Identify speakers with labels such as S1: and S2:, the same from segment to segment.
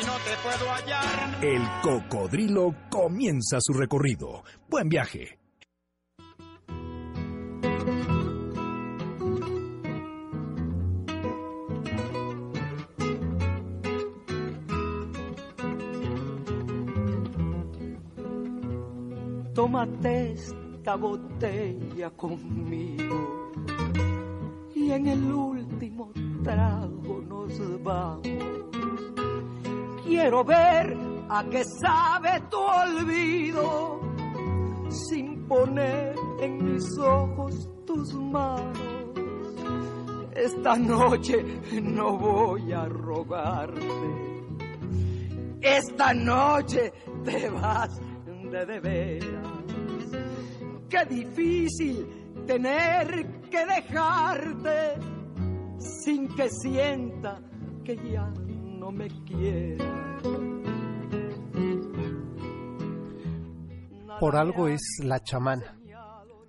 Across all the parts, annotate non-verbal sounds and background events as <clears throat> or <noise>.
S1: y no te puedo hallar.
S2: El Cocodrilo comienza su recorrido. Buen viaje.
S3: Tómate esta botella conmigo y en el último trago nos vamos. Quiero ver a qué sabe tu olvido sin poner en mis ojos tus manos. Esta noche no voy a rogarte. Esta noche te vas de de veras. Qué difícil tener que dejarte sin que sienta que ya
S4: Por algo es la chamana.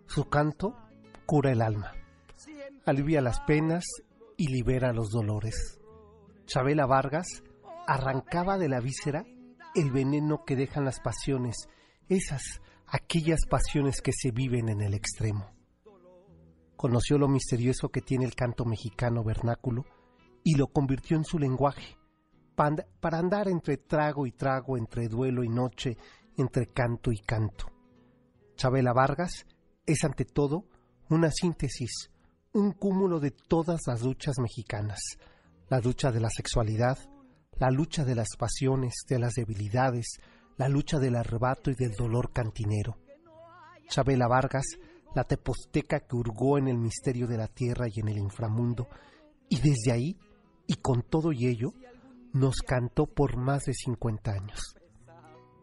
S4: Su canto cura el alma, alivia las penas y libera los dolores. Chabela Vargas arrancaba de la víscera el veneno que dejan las pasiones, esas, aquellas pasiones que se viven en el extremo. Conoció lo misterioso que tiene el canto mexicano vernáculo y lo convirtió en su lenguaje, para andar entre trago y trago, entre duelo y noche, entre canto y canto. Chabela Vargas es ante todo una síntesis, un cúmulo de todas las luchas mexicanas, la lucha de la sexualidad, la lucha de las pasiones, de las debilidades, la lucha del arrebato y del dolor cantinero. Chabela Vargas, la teposteca que hurgó en el misterio de la tierra y en el inframundo, y desde ahí, y con todo y ello, nos cantó por más de 50 años.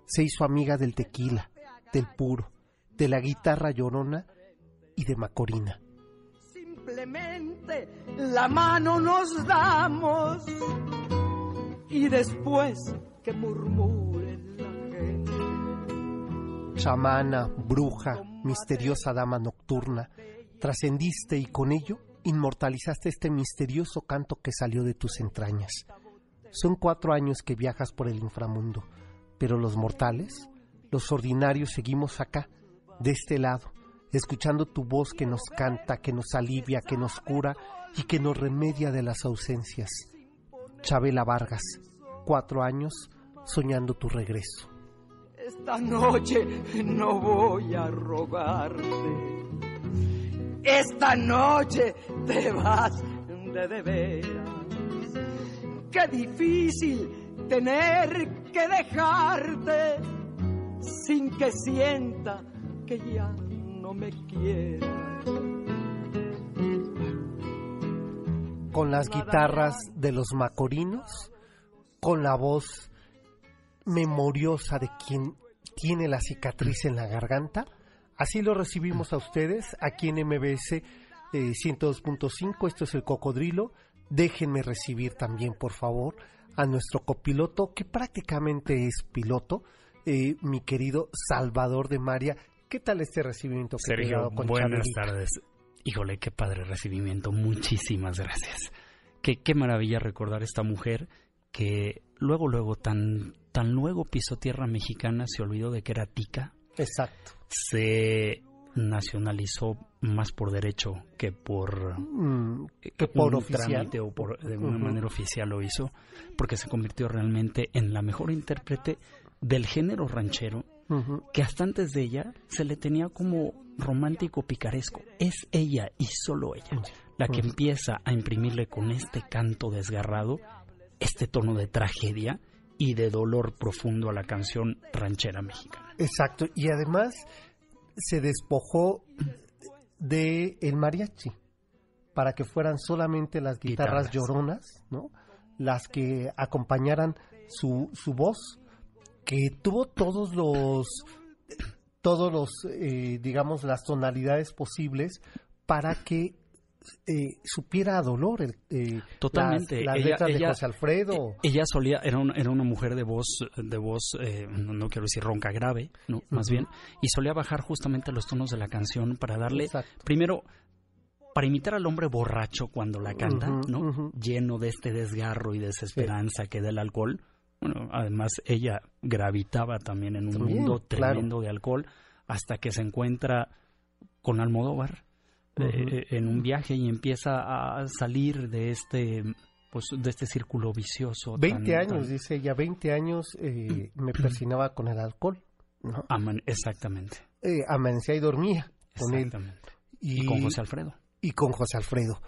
S4: Se hizo amiga del tequila, del puro, de la guitarra llorona y de Macorina.
S3: Simplemente la mano nos damos y después que murmure la gente.
S4: chamana, bruja, misteriosa dama nocturna, trascendiste y con ello inmortalizaste este misterioso canto que salió de tus entrañas. Son cuatro años que viajas por el inframundo, pero los mortales, los ordinarios, seguimos acá, de este lado, escuchando tu voz que nos canta, que nos alivia, que nos cura y que nos remedia de las ausencias. Chabela Vargas, cuatro años soñando tu regreso.
S3: Esta noche no voy a rogarte. Esta noche te vas de de veras. Qué difícil tener que dejarte sin que sienta que ya no me quiera.
S4: con las guitarras de los macorinos, con la voz memoriosa de quien tiene la cicatriz en la garganta. Así lo recibimos a ustedes aquí en MBS eh, 102.5. Esto es el cocodrilo. Déjenme recibir también, por favor, a nuestro copiloto, que prácticamente es piloto, eh, mi querido Salvador de María. ¿Qué tal este recibimiento que
S5: Sergio,
S4: con
S5: buenas tardes. Híjole, qué padre recibimiento. Muchísimas gracias. Qué, qué maravilla recordar esta mujer que luego, luego, tan, tan luego pisó tierra mexicana, se olvidó de que era tica,
S4: Exacto.
S5: se nacionalizó más por derecho que por
S4: Mm, que por
S5: un trámite o por de una manera oficial lo hizo, porque se convirtió realmente en la mejor intérprete del género ranchero que hasta antes de ella se le tenía como romántico picaresco. Es ella y solo ella la que empieza a imprimirle con este canto desgarrado este tono de tragedia y de dolor profundo a la canción ranchera mexicana.
S4: Exacto. Y además se despojó de el mariachi para que fueran solamente las guitarras,
S5: Guitarras.
S4: lloronas, ¿no? Las que acompañaran su, su voz, que tuvo todos los, todos los, eh, digamos, las tonalidades posibles para que eh, supiera a dolor el, eh,
S5: totalmente.
S4: las,
S5: ella,
S4: letras de José Alfredo.
S5: ella solía era una, era una mujer de voz de voz eh, no, quiero decir ronca grave no más bien y solía bajar justamente los tonos de la canción para darle
S4: Exacto.
S5: primero para imitar al hombre borracho cuando la canta no lleno de este desgarro y desesperanza que da el alcohol. Bueno además ella gravitaba también en un
S4: También,
S5: mundo
S4: claro.
S5: tremendo de alcohol hasta que se encuentra con Almodóvar eh, en un viaje y empieza a salir de este pues de este círculo vicioso
S4: 20
S5: tan-
S4: años,
S5: tan-
S4: dice ella, 20 años eh, me <clears throat> persinaba con el alcohol, ¿no?
S5: aman- exactamente
S4: Eh, amanecía y dormía con él. y
S5: con José Alfredo
S4: y con José Alfredo.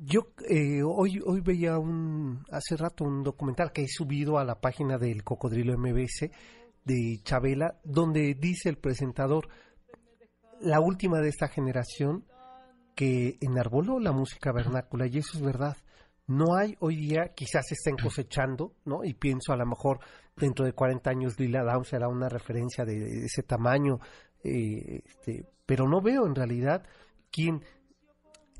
S4: Yo eh, hoy, hoy veía un, hace rato un documental que he subido a la página del Cocodrilo MBS de Chabela, donde dice el presentador, la última de esta generación que enarboló la música vernácula, y eso es verdad. No hay hoy día, quizás estén cosechando, ¿no? Y pienso a lo mejor dentro de 40 años Lila Down será una referencia de, de ese tamaño, eh, este, pero no veo en realidad quien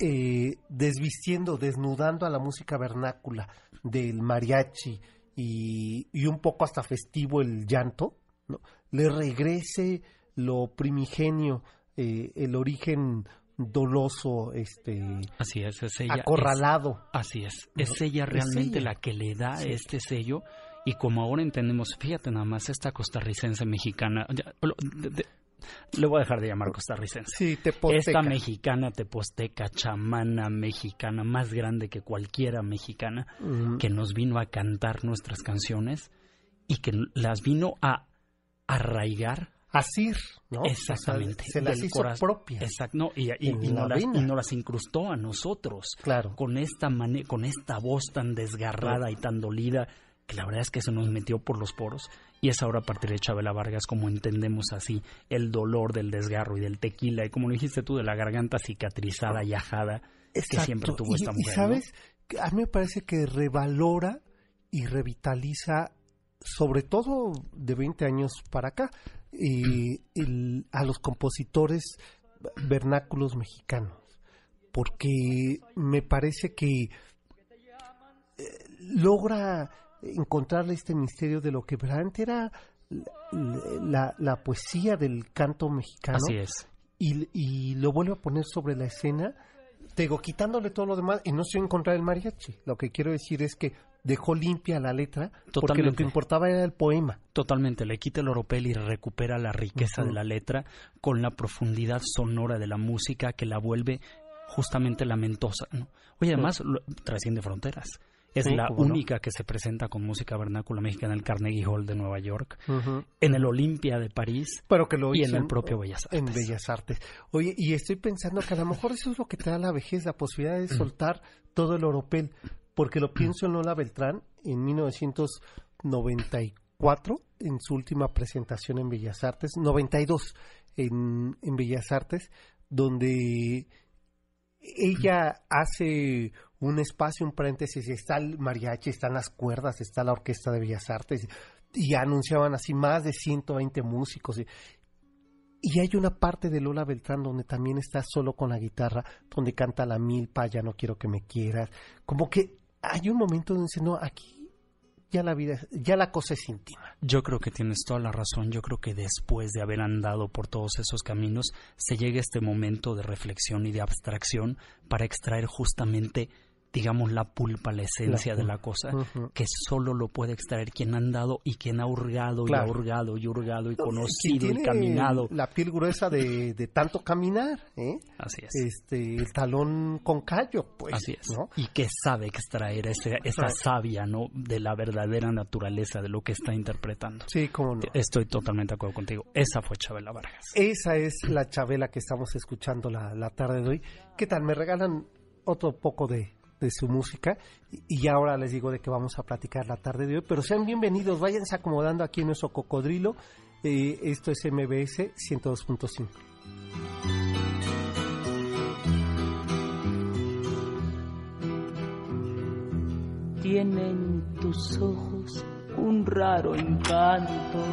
S4: eh, desvistiendo, desnudando a la música vernácula del mariachi y, y un poco hasta festivo el llanto, ¿no? le regrese lo primigenio, eh, el origen doloso, este,
S5: así es es ella es-
S4: acorralado.
S5: Así es, es ella
S4: Es
S5: realmente
S4: ella.
S5: la que le da
S4: Sí.
S5: este sello y como ahora entendemos, fíjate nada más, esta costarricense mexicana, ya, lo- de- de- le voy a dejar de llamar costarricense.
S4: Sí, te
S5: Esta mexicana teposteca, chamana mexicana, más grande que cualquiera mexicana, que nos vino a cantar nuestras canciones y que las vino a arraigar
S4: Asir, ¿no?
S5: exactamente
S4: O sea, se las hizo
S5: corazón.
S4: propias.
S5: Exacto, no, y, y- no las, y no las incrustó a nosotros
S4: Claro.
S5: con esta con esta voz tan desgarrada y tan dolida que la verdad es que se nos metió por los poros y es ahora a partir de Chabela Vargas como entendemos así el dolor del desgarro y del tequila y como lo dijiste tú de la garganta cicatrizada y ajada que siempre tuvo esta mujer. ¿no?
S4: sabes, Que a mí me parece que revalora y revitaliza, sobre todo de 20 años para acá, eh, el- a los compositores vernáculos mexicanos. Porque me parece que eh, logra encontrarle este misterio de lo que verdaderamente era la, la- poesía del canto mexicano
S5: Así es.
S4: y, y lo vuelve a poner sobre la escena, te digo, quitándole todo lo demás, y no estoy en contra del mariachi. Lo que quiero decir es que dejó limpia la letra, porque lo
S5: Totalmente.
S4: que importaba era el poema.
S5: Totalmente, le quita el oropel y recupera la riqueza de la letra con la profundidad sonora de la música que la vuelve justamente lamentosa. ¿no? Oye, además lo- trasciende fronteras. Es
S4: Sí,
S5: la
S4: no.
S5: única que se presenta con música vernácula mexicana en el Carnegie Hall de Nueva York, en el Olimpia de París
S4: Pero que lo
S5: y en el propio Bellas Artes.
S4: en Bellas Artes. Oye, y estoy pensando que a lo mejor eso es lo que te da la vejez, la posibilidad de soltar todo el oropel, porque lo pienso en Lola Beltrán en 1994, en su última presentación en Bellas Artes, 92 en, en Bellas Artes, donde ella hace un espacio, un paréntesis, está el mariachi, están las cuerdas, está la Orquesta de Bellas Artes, y anunciaban así más de 120 músicos. Y, y hay una parte de Lola Beltrán donde también está solo con la guitarra, donde canta la milpa, ya no quiero que me quieras. Como que hay un momento donde dice, no, aquí ya la vida, ya la cosa es íntima.
S5: Yo creo que tienes toda la razón. Yo creo que después de haber andado por todos esos caminos, se llega este momento de reflexión y de abstracción para extraer justamente, digamos, la pulpa, la esencia de la cosa, que solo lo puede extraer quien ha andado y quien ha hurgado y ha hurgado y hurgado y conocido y caminado.
S4: La piel gruesa de, de tanto caminar, ¿eh?
S5: Así es.
S4: Este, el talón con callo, pues.
S5: Así es.
S4: ¿no?
S5: Y que sabe extraer ese, esa savia, ¿no? De la verdadera naturaleza de lo que está interpretando.
S4: Sí, cómo no.
S5: Estoy totalmente de acuerdo contigo. Esa fue Chabela Vargas.
S4: Esa es la Chabela que estamos escuchando la, la tarde de hoy. ¿Qué tal? Me regalan otro poco de, de su música y, ahora les digo de qué vamos a platicar la tarde de hoy. Pero sean bienvenidos, váyanse acomodando aquí en nuestro cocodrilo. Eh, esto es MBS 102.5.
S6: Tienen tus ojos
S3: un raro encanto.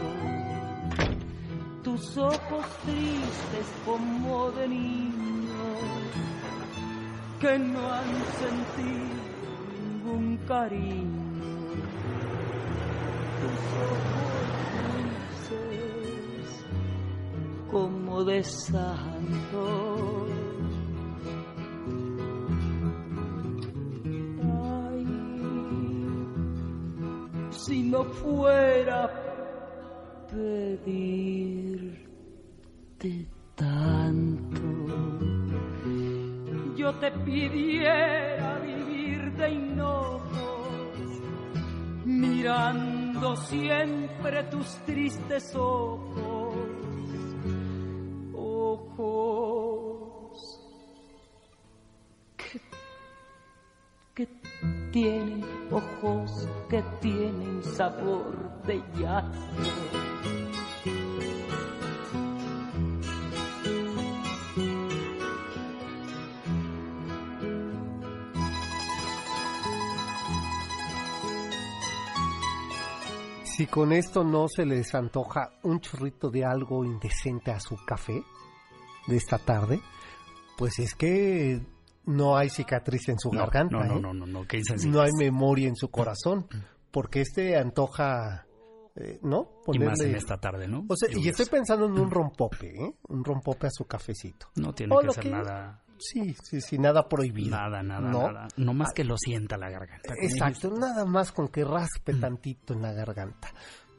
S3: Tus ojos tristes como de niño que no han sentido ningún cariño. Tus ojos dulces como de santo. Ay, si no fuera pedirte tanto, yo te pidiera vivir de hinojos, mirando siempre tus tristes ojos, ojos que, que tienen ojos que tienen sabor de llanto.
S4: Si con esto no se les antoja un chorrito de algo indecente a su café de esta tarde, pues es que no hay cicatriz en su
S5: No,
S4: garganta.
S5: no, no,
S4: ¿eh?
S5: no, no, no, qué
S4: no hay memoria en su corazón, porque este antoja, eh, ¿no?
S5: Y más en
S4: Ponerle-
S5: esta tarde, ¿no?
S4: O sea, y estoy pensando en un rompope, ¿eh? Un rompope a su cafecito.
S5: No tiene
S4: O
S5: que ser
S4: que-
S5: nada,
S4: Sí, sí, sí, nada prohibido.
S5: nada, nada,
S4: ¿no?
S5: nada. No más que lo sienta la garganta.
S4: Exacto, nada más con que raspe
S5: Mm.
S4: tantito en la garganta.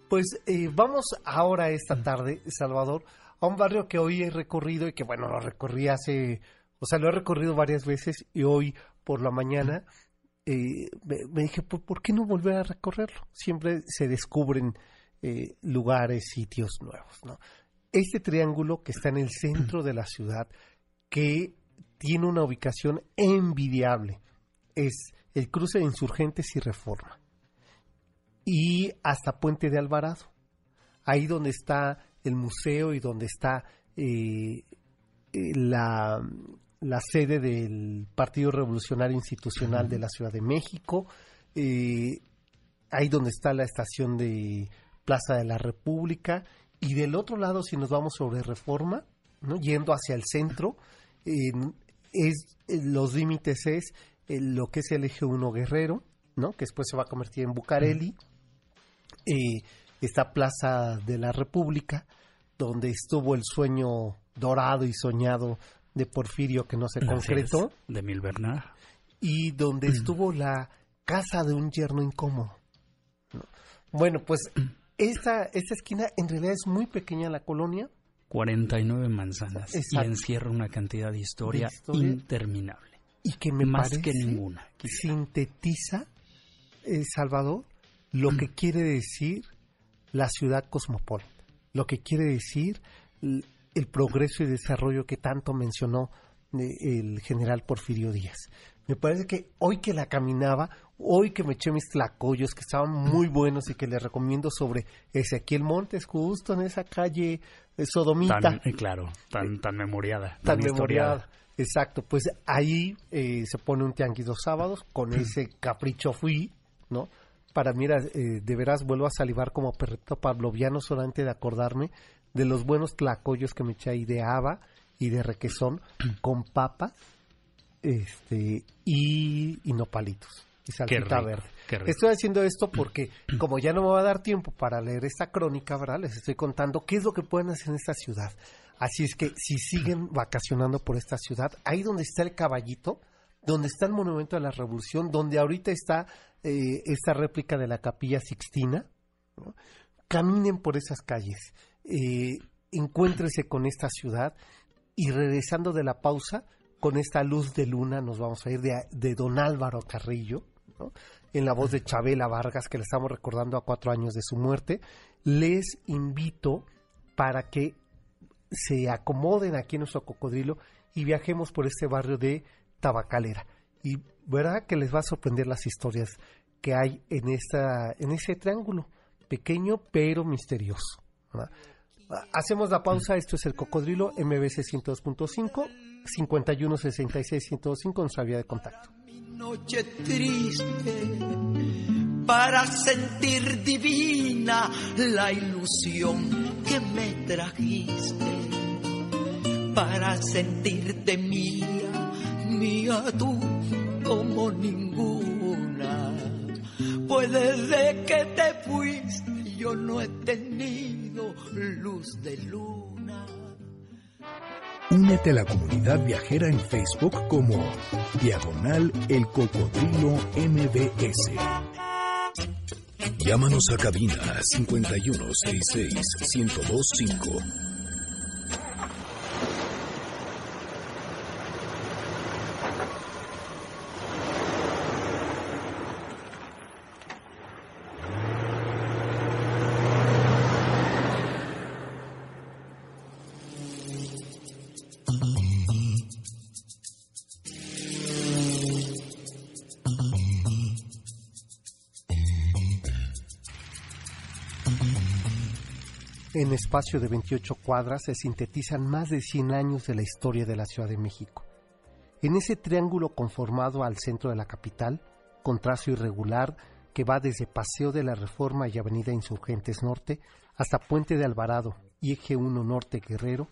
S4: Pues eh, vamos ahora
S5: Mm.
S4: esta tarde, Salvador, a un barrio que hoy he recorrido y que bueno, lo recorrí hace, o sea, lo he recorrido varias veces y hoy por la mañana eh, me, me dije, ¿por, por qué no volver a recorrerlo? Siempre se descubren eh, lugares, sitios nuevos, ¿no? Este triángulo que está en el centro de la ciudad, que tiene una ubicación envidiable, es el cruce de Insurgentes y Reforma. Y hasta Puente de Alvarado. Ahí donde está el museo y donde está eh, eh, la, sede del Partido Revolucionario Institucional de la Ciudad de México. eh, ahí donde está la estación de Plaza de la República. Y del otro lado, si nos vamos sobre Reforma, ¿no? yendo hacia el centro, eh, es, eh, los límites es eh, lo que es el eje 1 Guerrero, ¿no? que después se va a convertir en Bucareli, eh, esta Plaza de la República, donde estuvo el sueño dorado y soñado de Porfirio que no se concretó,
S5: De Mil Bernard.
S4: y donde estuvo la casa de un yerno incómodo. ¿no? Bueno, pues esta, esta esquina en realidad es muy pequeña la colonia,
S5: 49 manzanas.
S4: Exacto.
S5: Y encierra una cantidad de historia,
S4: De historia.
S5: interminable.
S4: y que me
S5: Más
S4: parece
S5: que ninguna.
S4: sintetiza, eh, Salvador, lo que quiere decir la ciudad cosmopolita, lo que quiere decir el progreso y desarrollo que tanto mencionó eh, el general Porfirio Díaz. Me parece que hoy que la caminaba, hoy que me eché mis tlacoyos que estaban muy buenos y que les recomiendo sobre Ezequiel Montes, justo en esa calle eh, Sodomita
S5: Tan, eh, claro, tan, tan memoriada.
S4: tan memoriada. Exacto, pues ahí eh, se pone un tianguis los sábados, con ese capricho fui, ¿no? Para mira, eh, de veras vuelvo a salivar como perrito pavloviano solamente de acordarme de los buenos tlacoyos que me eché ahí de haba y de requesón <clears throat> con papas este, y, y nopalitos y salsita
S5: rico,
S4: verde. Estoy haciendo esto porque, <clears throat> como ya no me va a dar tiempo para leer esta crónica, ¿verdad? Les estoy contando qué es lo que pueden hacer en esta ciudad. Así es que si siguen <clears throat> vacacionando por esta ciudad, ahí donde está el caballito, donde está el Monumento de la Revolución, donde ahorita está eh, esta réplica de la Capilla Sixtina, ¿no? caminen por esas calles, eh, encuéntrese con esta ciudad y regresando de la pausa, con esta luz de luna, nos vamos a ir de, don Álvaro Carrillo, en la voz de Chabela Vargas, que le estamos recordando a cuatro años de su muerte. Les invito para que se acomoden aquí en nuestro cocodrilo y viajemos por este barrio de Tabacalera. Y verá que les va a sorprender las historias que hay en, esta, en ese triángulo, pequeño pero misterioso. Hacemos la pausa, esto es el cocodrilo MBC 102.5, 51 66 105 nuestra vía de contacto.
S3: Mi noche triste
S6: para sentir divina la ilusión que me trajiste, para sentirte mía, mía tú como ninguna. Pues desde que te fuiste yo no he tenido luz de luna.
S2: Únete a la comunidad viajera en Facebook como Diagonal El Cocodrilo MBS. Llámanos a cabina 5166 1025.
S4: En espacio de 28 cuadras se sintetizan más de 100 años de la historia de la Ciudad de México. En ese triángulo conformado al centro de la capital, con trazo irregular que va desde Paseo de la Reforma y Avenida Insurgentes Norte hasta Puente de Alvarado y Eje 1 Norte Guerrero,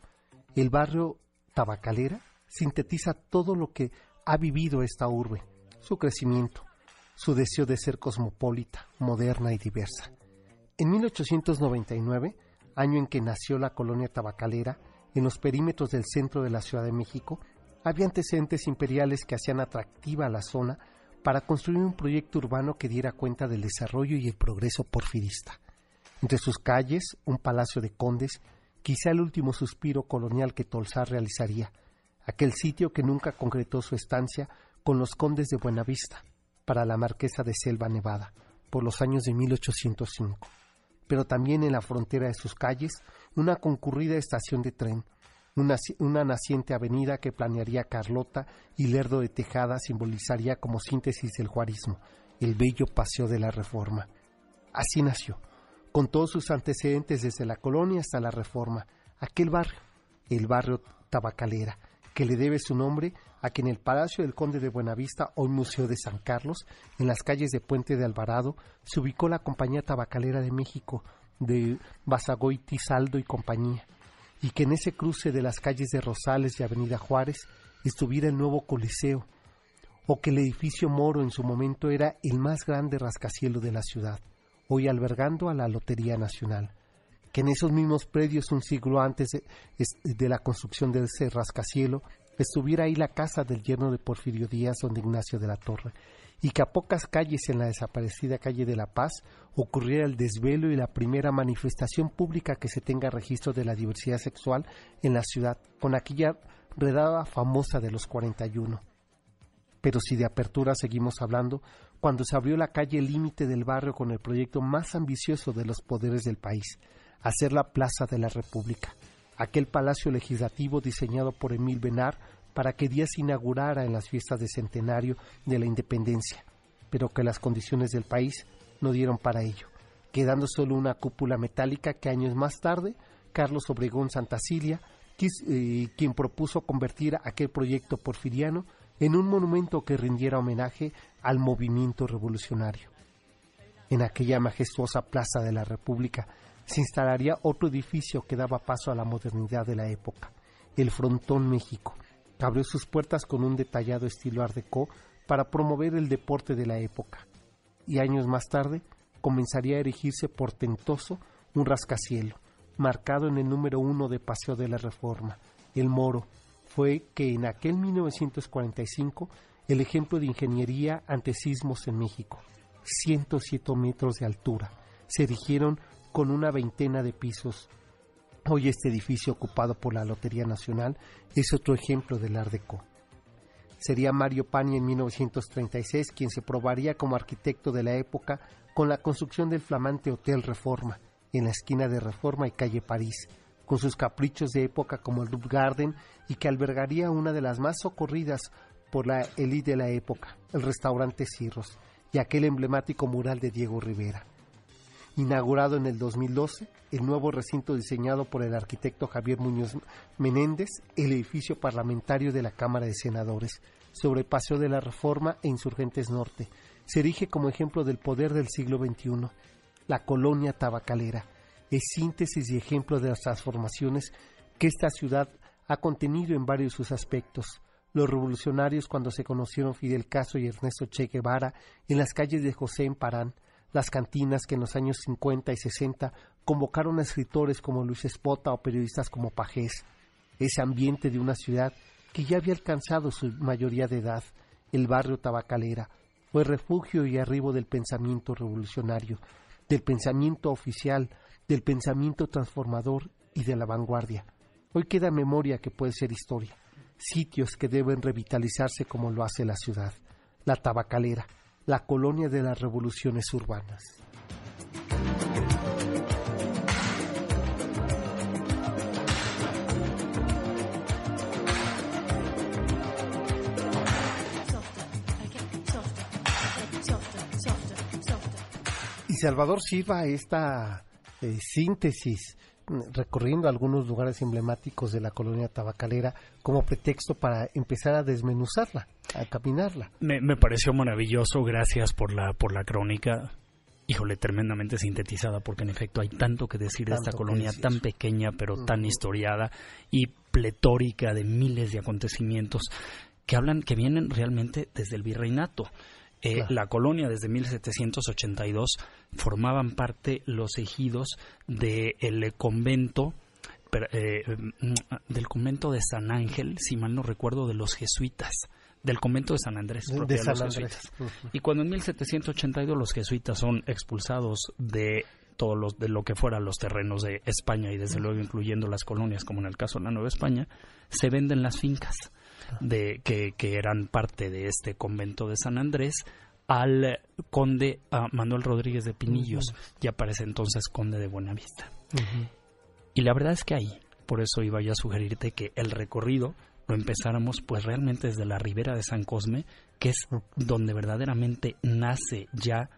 S4: el barrio Tabacalera sintetiza todo lo que ha vivido esta urbe, su crecimiento, su deseo de ser cosmopolita, moderna y diversa. En 1899, año en que nació la colonia tabacalera, en los perímetros del centro de la Ciudad de México, había antecedentes imperiales que hacían atractiva la zona para construir un proyecto urbano que diera cuenta del desarrollo y el progreso porfirista. Entre sus calles, un palacio de condes, quizá el último suspiro colonial que Tolsar realizaría, aquel sitio que nunca concretó su estancia con los condes de Buenavista, para la marquesa de Selva Nevada, por los años de 1805 pero también en la frontera de sus calles una concurrida estación de tren, una, naciente avenida que planearía Carlota y Lerdo de Tejada simbolizaría como síntesis del juarismo, el bello paseo de la Reforma. Así nació, con todos sus antecedentes desde la colonia hasta la Reforma, aquel barrio, el barrio Tabacalera, que le debe su nombre a que en el Palacio del Conde de Buenavista, hoy Museo de San Carlos, en las calles de Puente de Alvarado, se ubicó la Compañía Tabacalera de México, de Basagoiti, Saldo y compañía, y que en ese cruce de las calles de Rosales y Avenida Juárez estuviera el nuevo Coliseo, o que el edificio Moro en su momento era el más grande rascacielos de la ciudad, hoy albergando a la Lotería Nacional que en esos mismos predios un siglo antes de, la construcción de ese rascacielo estuviera ahí la casa del yerno de Porfirio Díaz, don Ignacio de la Torre, y que a pocas calles en la desaparecida calle de La Paz ocurriera el desvelo y la primera manifestación pública que se tenga registro de la diversidad sexual en la ciudad, con aquella redada famosa de los 41. Pero si de apertura seguimos hablando, cuando se abrió la calle límite del barrio con el proyecto más ambicioso de los poderes del país, hacer la Plaza de la República, aquel palacio legislativo diseñado por Emil Benar para que Díaz inaugurara en las fiestas de centenario de la independencia, pero que las condiciones del país no dieron para ello, quedando solo una cúpula metálica que años más tarde Carlos Obregón Santacilia, eh, quien propuso convertir aquel proyecto porfiriano en un monumento que rindiera homenaje al movimiento revolucionario. En aquella majestuosa Plaza de la República se instalaría otro edificio que daba paso a la modernidad de la época, el Frontón México, que abrió sus puertas con un detallado estilo art para promover el deporte de la época. Y años más tarde comenzaría a erigirse portentoso un rascacielo, marcado en el número uno de Paseo de la Reforma, el Moro, fue que en aquel 1945 el ejemplo de ingeniería ante sismos en México, 107 metros de altura, se erigieron con una veintena de pisos. Hoy este edificio ocupado por la Lotería Nacional es otro ejemplo del Art Deco. Sería Mario Pani en 1936 quien se probaría como arquitecto de la época con la construcción del flamante Hotel Reforma en la esquina de Reforma y calle París, con sus caprichos de época como el Roof Garden y que albergaría una de las más socorridas por la élite de la época, el restaurante Cirros, y aquel emblemático mural de Diego Rivera. Inaugurado en el 2012, el nuevo recinto diseñado por el arquitecto Javier Muñoz Menéndez, el edificio parlamentario de la Cámara de Senadores, sobre Paseo de la Reforma e Insurgentes Norte, se erige como ejemplo del poder del siglo XXI, la colonia tabacalera. Es síntesis y ejemplo de las transformaciones que esta ciudad ha contenido en varios sus aspectos. Los revolucionarios cuando se conocieron Fidel Castro y Ernesto Che Guevara en las calles de José en Parán, las cantinas que en los años 50 y 60 convocaron a escritores como Luis Espota o periodistas como Pajés. Ese ambiente de una ciudad que ya había alcanzado su mayoría de edad, el barrio tabacalera, fue refugio y arribo del pensamiento revolucionario, del pensamiento oficial, del pensamiento transformador y de la vanguardia. Hoy queda memoria que puede ser historia, sitios que deben revitalizarse como lo hace la ciudad, la tabacalera, la colonia de las revoluciones urbanas. Y Salvador sirva esta eh, síntesis recorriendo algunos lugares emblemáticos de la colonia tabacalera como pretexto para empezar a desmenuzarla, a caminarla.
S5: Me, me pareció maravilloso, gracias por la, por la crónica. Híjole, tremendamente sintetizada, porque en efecto hay tanto que decir de esta colonia tan pequeña, pero tan historiada y pletórica de miles de acontecimientos que hablan, que vienen realmente desde el virreinato. Eh, la colonia desde 1782 formaban parte los ejidos del convento eh, mm, del convento de San Ángel, si mal no recuerdo, de los jesuitas del convento de San Andrés,
S4: de, San Andrés.
S5: Y cuando en 1782 los jesuitas son expulsados de todos los de lo que fueran los terrenos de España y desde luego incluyendo las colonias como en el caso de la Nueva España, se venden las fincas de que, que eran parte de este convento de San Andrés al conde Manuel Rodríguez de Pinillos, ya aparece entonces conde de Buenavista. Y la verdad es que ahí, por eso iba yo a sugerirte que el recorrido lo empezáramos pues realmente desde la ribera de San Cosme, que es donde verdaderamente nace ya,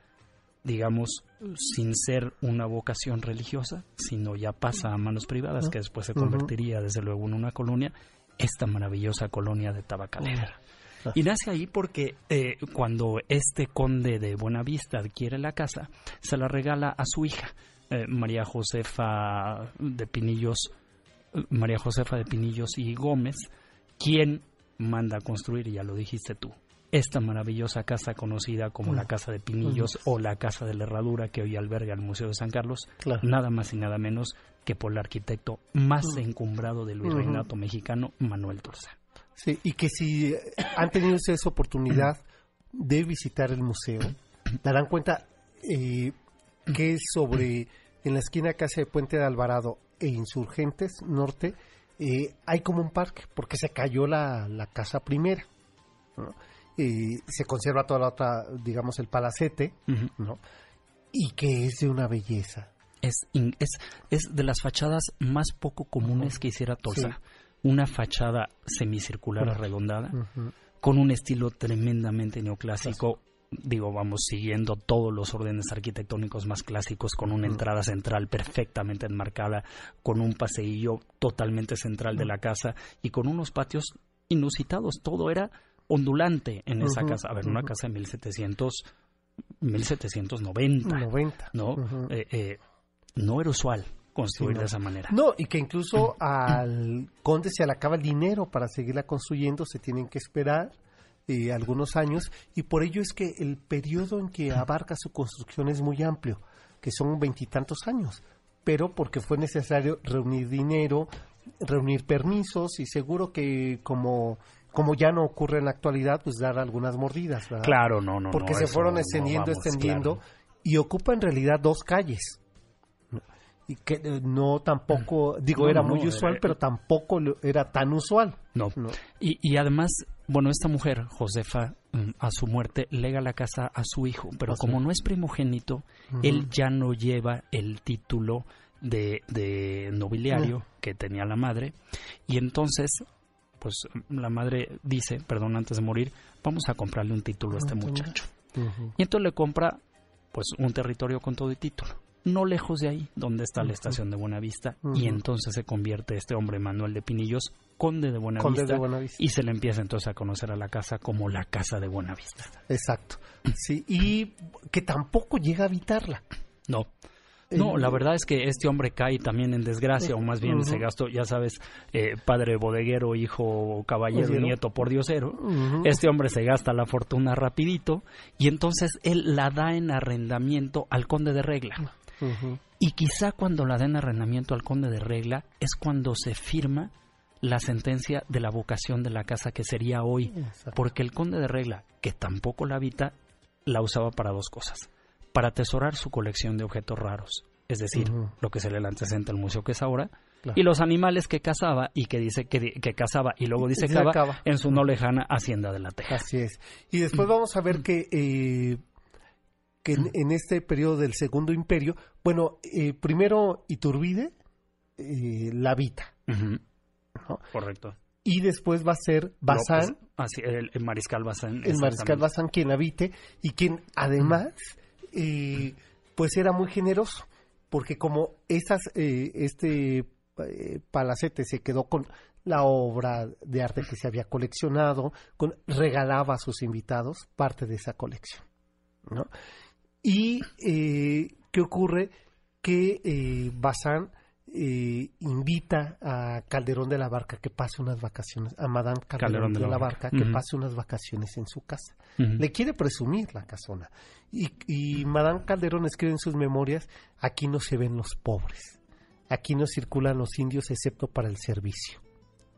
S5: digamos, sin ser una vocación religiosa, sino ya pasa a manos privadas, que después se convertiría desde luego en una colonia, esta maravillosa colonia de Tabacalera. Y nace ahí porque eh, cuando este conde de Buenavista adquiere la casa, se la regala a su hija, eh, María Josefa de Pinillos, María Josefa de Pinillos y Gómez, quien manda a construir, y ya lo dijiste tú, esta maravillosa casa conocida como la Casa de Pinillos o la Casa de la Herradura que hoy alberga el Museo de San Carlos, nada más y nada menos que por el arquitecto más encumbrado del virreinato mexicano, Manuel Torza.
S4: Sí, y que si han tenido esa oportunidad de visitar el museo, darán cuenta eh, que es sobre, en la esquina casi de Puente de Alvarado e Insurgentes Norte, eh, hay como un parque, porque se cayó la, casa primera. Y se conserva toda la otra, digamos, el palacete, ¿no? Y que es de una belleza.
S5: Es, es, es de las fachadas más poco comunes que hiciera Torza. Una fachada semicircular arredondada, con un estilo tremendamente neoclásico, digo, vamos siguiendo todos los órdenes arquitectónicos más clásicos, con una entrada central perfectamente enmarcada, con un paseillo totalmente central de la casa y con unos patios inusitados. Todo era ondulante en esa casa. A ver, una casa de 1700, 1790. 90. ¿No? Eh, eh, no era usual construir de esa manera.
S4: No, y que incluso <clears throat> al conde se le acaba el dinero para seguirla construyendo, se tienen que esperar eh, algunos años y por ello es que el periodo en que abarca su construcción es muy amplio, que son veintitantos años, pero porque fue necesario reunir dinero, reunir permisos y seguro que como como ya no ocurre en la actualidad, pues dar algunas mordidas, ¿verdad?
S5: Claro, no, no.
S4: Porque se fueron extendiendo, extendiendo y ocupa en realidad dos calles y que eh, no tampoco, digo, era muy usual, pero tampoco era tan usual.
S5: No. Y, y, además, bueno, esta mujer, Josefa, mm, a su muerte, lega la casa a su hijo, pero como no es primogénito, él ya no lleva el título de, de nobiliario que tenía la madre, y entonces, pues la madre dice, perdón, antes de morir, vamos a comprarle un título a este muchacho. Y entonces le compra, pues, un territorio con todo y título no lejos de ahí, donde está la estación de Buenavista, y entonces se convierte este hombre Manuel de Pinillos conde de Buenavista,
S4: de Buenavista,
S5: y se le empieza entonces a conocer a la casa como la casa de Buenavista.
S4: Exacto, sí, y que tampoco llega a habitarla.
S5: No. No, la verdad es que este hombre cae también en desgracia, o más bien se gastó, ya sabes, eh, padre bodeguero, hijo caballero, nieto por diosero. Este hombre se gasta la fortuna rapidito y entonces él la da en arrendamiento al conde de regla. Y quizá cuando la da en arrendamiento al conde de regla es cuando se firma la sentencia de la vocación de la casa que sería hoy, porque el conde de regla, que tampoco la habita, la usaba para dos cosas para atesorar su colección de objetos raros, es decir, lo que se le antecedente al museo que es ahora, y los animales que cazaba y que dice que, que cazaba y luego dice que en su no lejana hacienda de la Teja.
S4: Así es. Y después vamos a ver que, eh, que en, este periodo del Segundo Imperio, bueno, eh, primero Iturbide eh, la habita.
S5: Correcto.
S4: Y después va a ser Bazán.
S5: Así, el, mariscal Bazán.
S4: El mariscal Bazán quien habite y quien además pues era muy generoso, porque como estas, eh, este eh, palacete se quedó con la obra de arte que se había coleccionado, regalaba a sus invitados parte de esa colección. ¿no? Y eh, ¿qué ocurre? Que eh, Bazán eh, invita a Calderón de la Barca que pase unas vacaciones, a Madame Calderón, de, la, Barca, que pase unas vacaciones en su casa. Le quiere presumir la casona. Y, y Madame Calderón escribe en sus memorias, aquí no se ven los pobres, aquí no circulan los indios excepto para el servicio.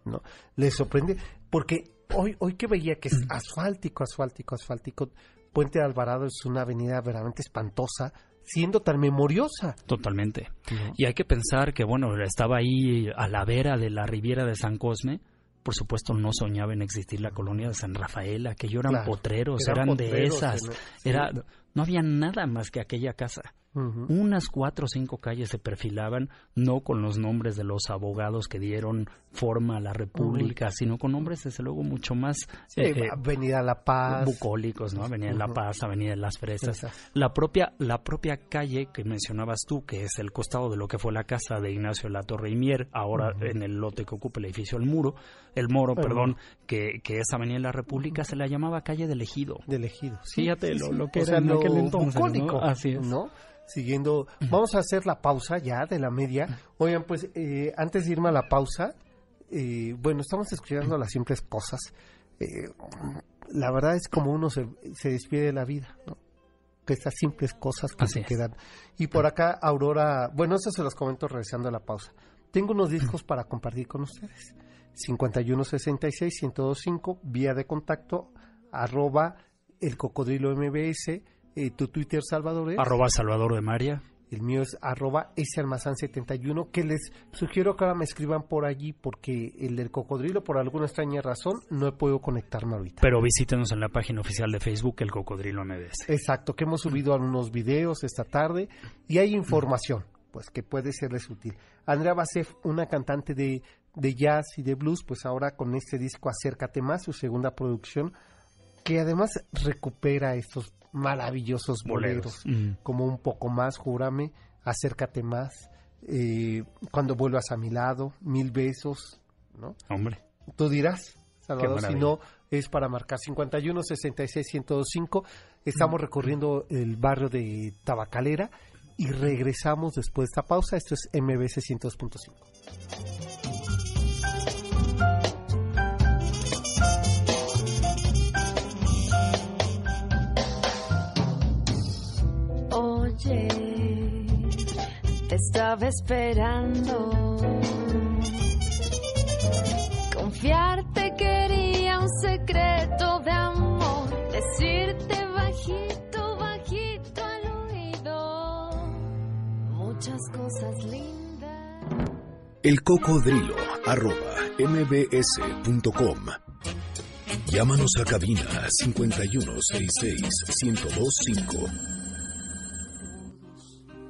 S4: ¿no? Le sorprende porque hoy, hoy que veía que es asfáltico, asfáltico, asfáltico, Puente de Alvarado es una avenida verdaderamente espantosa, siendo tan memoriosa.
S5: Totalmente. Y hay que pensar que, bueno, estaba ahí a la vera de la Riviera de San Cosme. Por supuesto, no soñaba en existir la colonia de San Rafael, aquello eran potreros, eran, de esas. Era, no había nada más que aquella casa. Unas cuatro o cinco calles se perfilaban, no con los nombres de los abogados que dieron forma a la República, sino con nombres, desde luego, mucho más...
S4: Eh, eh, Avenida La Paz.
S5: Bucólicos, ¿no? Avenida La Paz, Avenida de las Fresas. La propia, la propia calle que mencionabas tú, que es el costado de lo que fue la casa de Ignacio La Torre y Mier, ahora en el lote que ocupa el edificio El Muro, El Moro, perdón, que, que es Avenida de la República, se la llamaba calle del Ejido.
S4: Del Ejido.
S5: Fíjate lo, que era en aquel entonces.
S4: Así es. ¿no? Siguiendo. Vamos a hacer la pausa ya de la media. Oigan, pues eh, antes de irme a la pausa, eh, bueno, estamos escuchando las simples cosas. Eh, la verdad es como uno se, se despide de la vida, ¿no? Que estas simples cosas que se quedan. Y por acá, Aurora, bueno, eso se los comento regresando a la pausa. Tengo unos discos para compartir con ustedes. 5166-1025, vía de contacto, arroba el cocodrilo MBS eh, tu Twitter, Salvador, es...
S5: Arroba Salvador de María.
S4: El mío es arroba 71 que les sugiero que ahora me escriban por allí porque el del cocodrilo, por alguna extraña razón, no he podido conectarme ahorita.
S5: Pero visítenos en la página oficial de Facebook, El Cocodrilo MBS.
S4: Exacto, que hemos subido algunos videos esta tarde y hay información, pues que puede serles útil. Andrea Basef, una cantante de, de jazz y de blues, pues ahora con este disco Acércate Más, su segunda producción, que además recupera estos maravillosos boleros, mm. como un poco más, júrame, acércate más, eh, cuando vuelvas a mi lado, mil besos, ¿no?
S5: Hombre.
S4: Tú dirás, Salvador, si no, es para marcar 51 66 105. Estamos recorriendo el barrio de Tabacalera y regresamos después de esta pausa. Esto es MBC 102.5.
S7: estaba esperando. Confiarte quería un secreto de amor, decirte bajito, bajito al oído, muchas cosas lindas.
S2: El cocodrilo, arroba mbs.com. Llámanos a cabina 5166 1025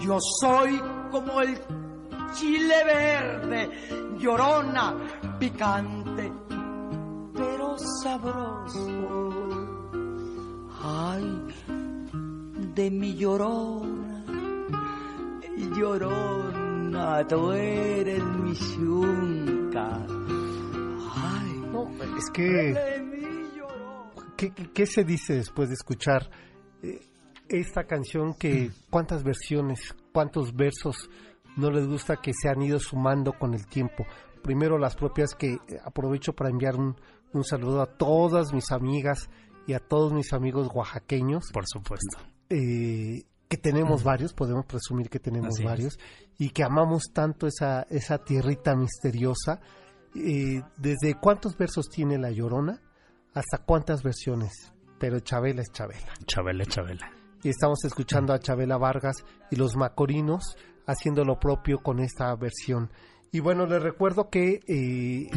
S6: Yo soy como el chile verde, llorona, picante, pero sabroso. Ay, de mi llorona, llorona, tú eres mi yunca. Ay,
S4: no, es que... ¿Qué, ¿Qué, se dice después de escuchar eh, esta canción que cuántas versiones, cuántos versos no les gusta que se han ido sumando con el tiempo. Primero las propias que aprovecho para enviar un, un saludo a todas mis amigas y a todos mis amigos oaxaqueños.
S5: Por supuesto.
S4: Eh, que tenemos varios, podemos presumir que tenemos varios, y que amamos tanto esa, esa tierrita misteriosa. Eh, ¿Desde cuántos versos tiene La Llorona? ¿Hasta cuántas versiones? Pero Chabela es Chabela.
S5: Chabela es Chabela.
S4: Y estamos escuchando a Chabela Vargas y los Macorinos haciendo lo propio con esta versión. Y bueno, les recuerdo que eh,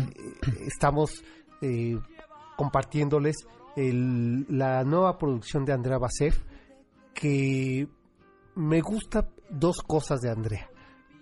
S4: estamos eh, compartiéndoles la nueva producción de Andrea Basef, que me gusta dos cosas de Andrea.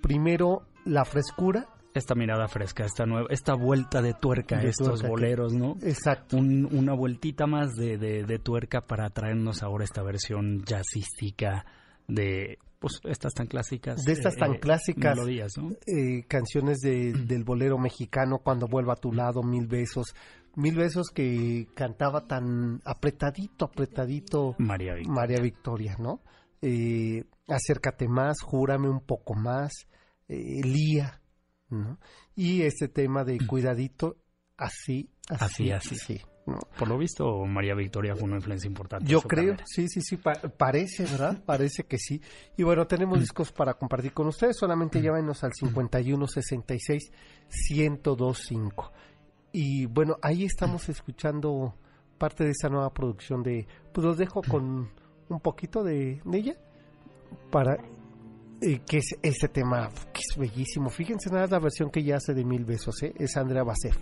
S4: Primero, la frescura.
S5: Esta mirada fresca, esta nueva, esta vuelta de tuerca, estos boleros, ¿no?
S4: Exacto.
S5: una vueltita más de, de, tuerca para traernos ahora esta versión jazzística de pues estas tan clásicas
S4: de estas tan
S5: eh,
S4: clásicas
S5: melodías, ¿no?
S4: Eh, canciones de, del bolero mexicano cuando vuelva a tu lado mil besos mil besos que cantaba tan apretadito apretadito
S5: María Victoria,
S4: María Victoria ¿no? Eh, acércate más, júrame un poco más, eh, Lía, ¿no? Y este tema de cuidadito, así,
S5: así, así. Por lo visto, María Victoria fue una influencia importante.
S4: Yo creo, sí, sí, sí, parece, ¿verdad? <laughs> parece que sí. Y bueno, tenemos discos para compartir con ustedes, solamente llámenos al 5166 1025. Y bueno, ahí estamos escuchando parte de esa nueva producción de, pues los dejo con un poquito de, ella para eh, que es este tema que es bellísimo. Fíjense nada la versión que ella hace de Mil Besos, ¿eh? es Andrea Basef.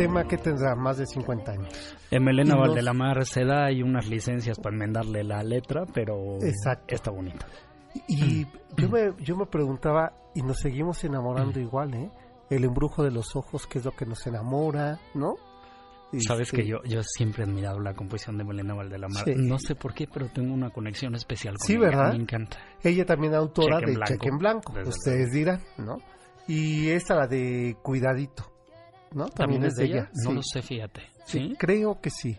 S4: Tema que tendrá más de 50 años.
S5: Emelena Valdelamar se da y unas licencias para enmendarle la letra, pero está bonita.
S4: Y yo me, yo me preguntaba, y nos seguimos enamorando igual, ¿eh? El embrujo de los ojos, que es lo que nos enamora, ¿no?
S5: Sabes que yo, yo siempre he admirado la composición de Melena Valdelamar. No sé por qué, pero tengo una conexión especial con
S4: sí,
S5: ella.
S4: ¿verdad?
S5: Me encanta.
S4: Ella también autora de Cheque en Blanco, ustedes dirán, ¿no? Y esta la de Cuidadito. ¿No?
S5: También, es de ella. No lo sé, fíjate. ¿Sí?
S4: Creo que sí.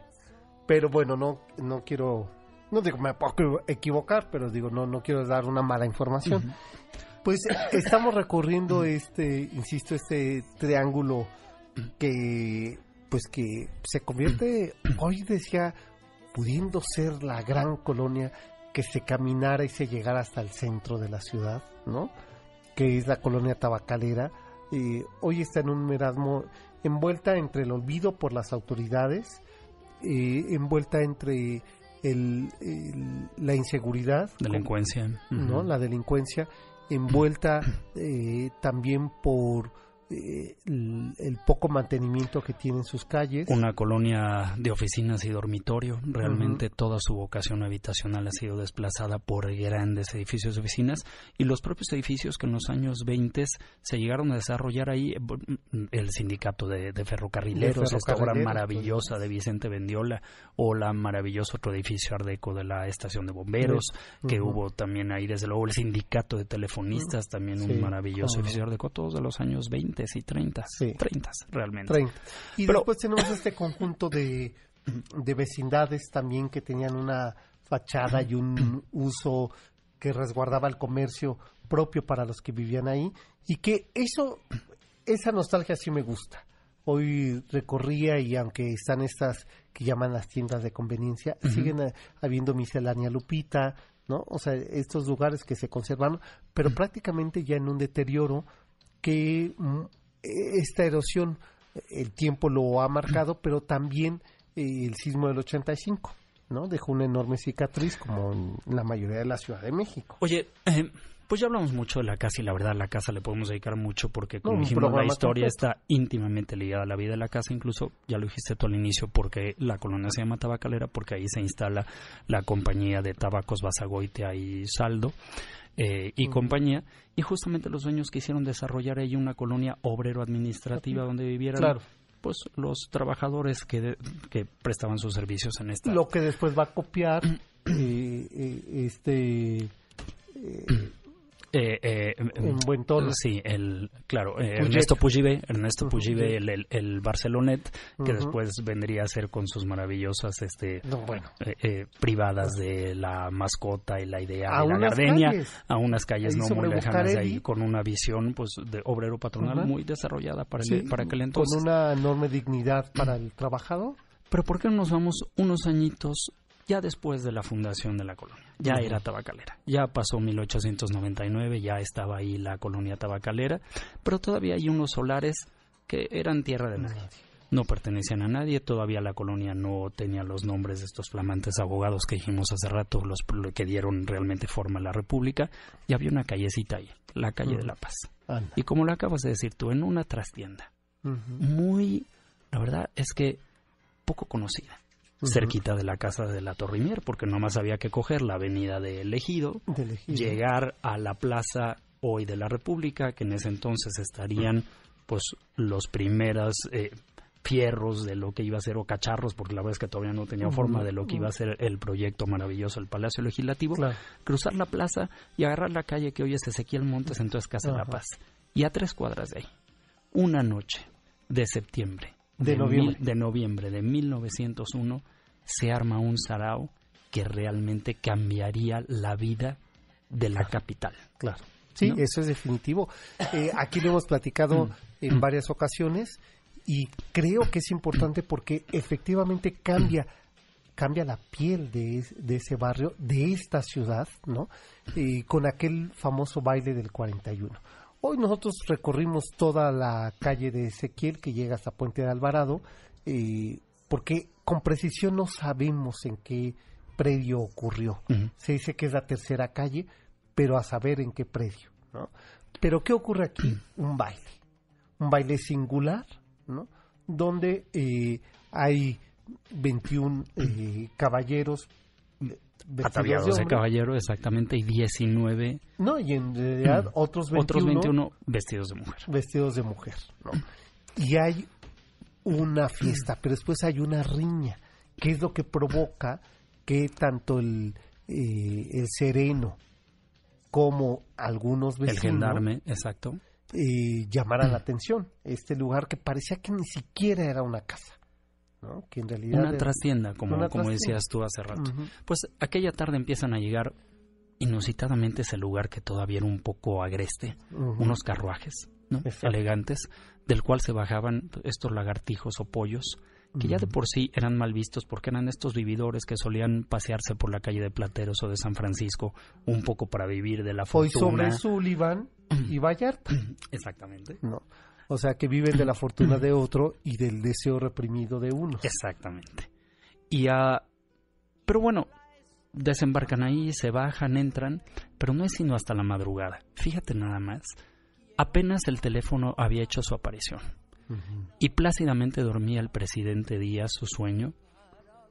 S4: Pero bueno, no, no quiero, no digo, me puedo equivocar, pero digo, no, no quiero dar una mala información. Pues estamos recorriendo este, insisto, este triángulo que, pues que se convierte, hoy decía, pudiendo ser la gran colonia que se caminara y se llegara hasta el centro de la ciudad, ¿no? Que es la colonia tabacalera eh, hoy está en un merasmo envuelta entre el olvido por las autoridades, eh, envuelta entre el, la inseguridad,
S5: delincuencia,
S4: ¿no? La delincuencia envuelta eh, también por eh, el, el poco mantenimiento que tienen sus calles.
S5: Una colonia de oficinas y dormitorio. Realmente toda su vocación habitacional ha sido desplazada por grandes edificios de oficinas. Y los propios edificios que en los años 20 se llegaron a desarrollar ahí, eh, bu- el sindicato de, de ferrocarrileros,
S4: De
S5: esta obra
S4: ferrocarrileros,
S5: maravillosa de Vicente Bendiola o la maravilloso otro edificio ardeco de la estación de bomberos, que hubo también ahí desde luego el sindicato de telefonistas, también
S4: Sí,
S5: un maravilloso edificio ardeco, todos de los años 20 y 30,
S4: Sí.
S5: 30 realmente.
S4: 30. Y
S5: Pero-
S4: después tenemos este conjunto de, de vecindades también que tenían una fachada y un <clears throat> uso que resguardaba el comercio propio para los que vivían ahí y que eso, esa nostalgia sí me gusta. Hoy recorría y aunque están estas que llaman las tiendas de conveniencia, siguen habiendo miscelánea Lupita, ¿no? O sea, estos lugares que se conservan, pero prácticamente ya en un deterioro que mm, esta erosión el tiempo lo ha marcado, pero también eh, el sismo del 85, ¿no? Dejó una enorme cicatriz como en la mayoría de la Ciudad de México.
S5: Oye, eh, pues ya hablamos mucho de la casa y la verdad a la casa le podemos dedicar mucho porque como
S4: No,
S5: dijimos la historia
S4: completo.
S5: está íntimamente ligada a la vida de la casa, incluso ya lo dijiste tú al inicio porque la colonia se llama Tabacalera porque ahí se instala la compañía de tabacos Basagoitea y Saldo eh, y compañía y justamente los dueños quisieron desarrollar ahí una colonia obrero administrativa donde vivieran
S4: Claro.
S5: pues los trabajadores que, de- que prestaban sus servicios en esta
S4: Lo que después va a copiar <clears throat> eh, eh, este
S5: Eh, eh,
S4: en buen tono.
S5: Sí, el, claro, eh. Ernesto Pugibe, Ernesto Pugibe, el, el, el Barcelonet, que después vendría a ser con sus maravillosas este,
S4: No, bueno.
S5: eh, eh, privadas de la mascota y la idea
S4: A
S5: de la gardenia,
S4: calles.
S5: a unas calles
S4: Ahí
S5: no muy lejanas de ahí, con una visión pues de obrero patronal muy desarrollada para,
S4: Sí,
S5: el, para aquel entonces.
S4: Con una enorme dignidad para el trabajador.
S5: Pero ¿por qué no nos vamos unos añitos ya después de la fundación de la colonia? Ya era tabacalera. Ya pasó 1899, ya estaba ahí la colonia tabacalera, pero todavía hay unos solares que eran tierra de nadie. No pertenecían a nadie, todavía la colonia no tenía los nombres de estos flamantes abogados que dijimos hace rato, los que dieron realmente forma a la República, y había una callecita ahí, la calle de la Paz.
S4: Anda.
S5: Y como lo acabas de decir tú, en una trastienda, muy, la verdad es que poco conocida, Cerquita de la casa de la Torrimier, porque nomás había que coger la avenida de Ejido,
S4: De
S5: llegar a la plaza hoy de la República, que en ese entonces estarían pues los primeros eh, fierros de lo que iba a ser o cacharros, porque la verdad es que todavía no tenía forma de lo que iba a ser el proyecto maravilloso del Palacio Legislativo,
S4: Claro.
S5: cruzar la plaza y agarrar la calle que hoy es Ezequiel Montes, entonces Casa de la. Paz. Y a tres cuadras de ahí, una noche de septiembre
S4: De noviembre.
S5: mil- de noviembre de 1901 se arma un sarao que realmente cambiaría la vida de la capital.
S4: Claro. Sí,
S5: ¿No?
S4: eso es definitivo. Eh, aquí lo hemos platicado en varias ocasiones y creo que es importante porque efectivamente cambia cambia la piel de ese barrio, de esta ciudad, ¿no? Eh, con aquel famoso baile del 41. Hoy nosotros recorrimos toda la calle de Ezequiel que llega hasta Puente de Alvarado, eh, porque con precisión no sabemos en qué predio ocurrió. Se dice que es la tercera calle, pero a saber en qué predio, ¿no? Pero ¿qué ocurre aquí? <clears throat> Un baile, un baile singular, ¿no? Donde eh, hay 21 eh, caballeros
S5: Ataviados
S4: de
S5: de caballero, exactamente, y 19,
S4: no, y en realidad otros 21,
S5: otros 21 vestidos de mujer.
S4: vestidos de mujer, ¿no? <laughs> Y hay una fiesta, pero después hay una riña, que es lo que provoca que tanto el, eh, el sereno como algunos
S5: El
S4: vecinos
S5: gendarme, exacto.
S4: eh, llamaran la atención. Este lugar que parecía que ni siquiera era una casa, ¿no? Que en realidad
S5: Una trastienda, como,
S4: Una
S5: como
S4: trastienda.
S5: decías tú hace rato. Pues aquella tarde empiezan a llegar inusitadamente ese lugar que todavía era un poco agreste, unos carruajes ¿no? Elegantes, del cual se bajaban estos lagartijos o pollos, que ya de por sí eran mal vistos porque eran estos vividores que solían pasearse por la calle de Plateros o de San Francisco un poco para vivir de la
S4: Hoy
S5: fortuna.
S4: sobre Sullivan y Vallarta, <clears throat>
S5: Exactamente.
S4: ¿no? O sea, que viven de la fortuna de otro y del deseo reprimido de uno.
S5: Exactamente. Y ah, pero bueno, desembarcan ahí, se bajan, entran, pero no es sino hasta la madrugada. Fíjate nada más Apenas el teléfono había hecho su aparición. Y plácidamente dormía el presidente Díaz su sueño